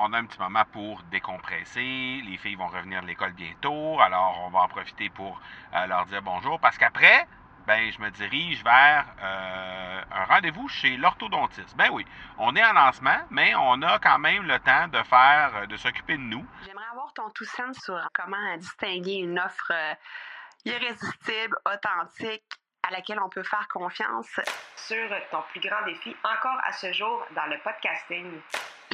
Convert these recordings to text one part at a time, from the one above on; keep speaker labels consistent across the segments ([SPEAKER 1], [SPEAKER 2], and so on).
[SPEAKER 1] on a un petit moment pour décompresser. Les filles vont revenir de l'école bientôt, alors on va en profiter pour euh, leur dire bonjour. Parce qu'après, ben, je me dirige vers euh, un rendez-vous chez l'orthodontiste. Ben oui, on est en lancement, mais on a quand même le temps de faire, euh, de s'occuper de nous.
[SPEAKER 2] J'aimerais avoir ton tout sens sur comment distinguer une offre irrésistible, authentique, à laquelle on peut faire confiance.
[SPEAKER 3] Sur ton plus grand défi encore à ce jour dans le podcasting.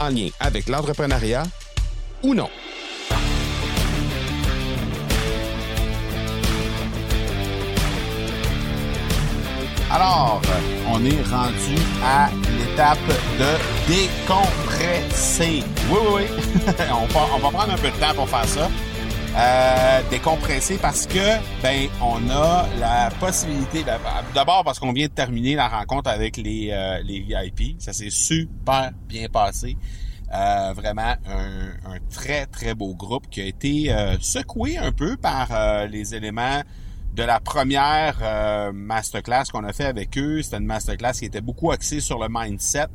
[SPEAKER 4] en lien avec l'entrepreneuriat ou non.
[SPEAKER 1] Alors, on est rendu à l'étape de décompresser. Oui, oui, oui. on, va, on va prendre un peu de temps pour faire ça. Euh, décompresser parce que ben on a la possibilité d'abord parce qu'on vient de terminer la rencontre avec les euh, les VIP ça s'est super bien passé euh, vraiment un, un, très très beau groupe qui a été euh, secoué un peu par euh, les éléments de la première euh, masterclass qu'on a fait avec eux. C'était une masterclass qui était beaucoup axée sur le mindset.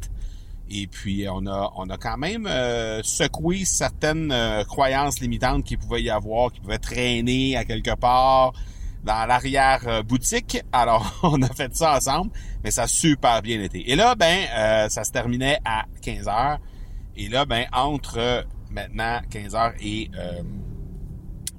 [SPEAKER 1] Et puis on a on a quand même euh, secoué certaines euh, croyances limitantes qui pouvaient y avoir, qui pouvaient traîner à quelque part dans l'arrière boutique. Alors on a fait ça ensemble, mais ça a super bien été. Et là ben ça se terminait à 15 heures. Et là ben entre maintenant 15 heures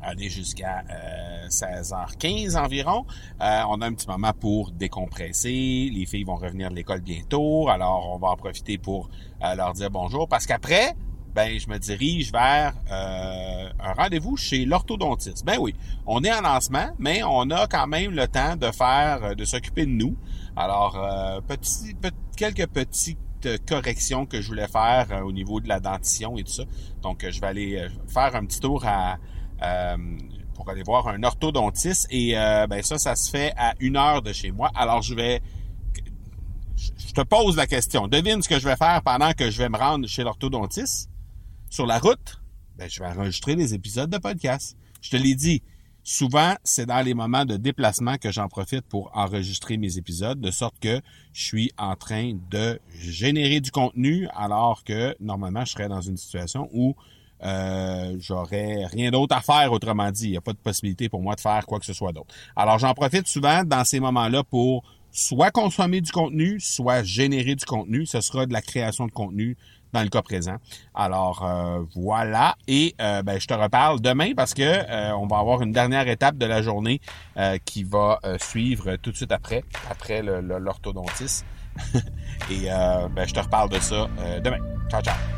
[SPEAKER 1] et aller jusqu'à euh, 16h15 environ. Euh, on a un petit moment pour décompresser. Les filles vont revenir de l'école bientôt, alors on va en profiter pour euh, leur dire bonjour. Parce qu'après, ben je me dirige vers euh, un rendez-vous chez l'orthodontiste. Ben oui, on est en lancement, mais on a quand même le temps de faire, de s'occuper de nous. Alors, petit, quelques petites corrections que je voulais faire au niveau de la dentition et tout ça. Donc, je vais aller faire un petit tour à euh, pour aller voir un orthodontiste. Et euh, ben ça, ça se fait à une heure de chez moi. Alors je vais je te pose la question. Devine ce que je vais faire pendant que je vais me rendre chez l'orthodontiste. Sur la route, ben, je vais enregistrer les épisodes de podcast. Je te l'ai dit, souvent, c'est dans les moments de déplacement que j'en profite pour enregistrer mes épisodes, de sorte que je suis en train de générer du contenu, alors que normalement, je serais dans une situation où euh, j'aurais rien d'autre à faire, autrement dit. Il n'y a pas de possibilité pour moi de faire quoi que ce soit d'autre. Alors, j'en profite souvent dans ces moments-là pour soit consommer du contenu, soit générer du contenu. Ce sera de la création de contenu dans le cas présent. Alors euh, voilà. Et euh, ben, je te reparle demain parce que euh, on va avoir une dernière étape de la journée qui va suivre tout de suite après, après l'orthodontiste. Et ben, je te reparle de ça demain. Ciao, ciao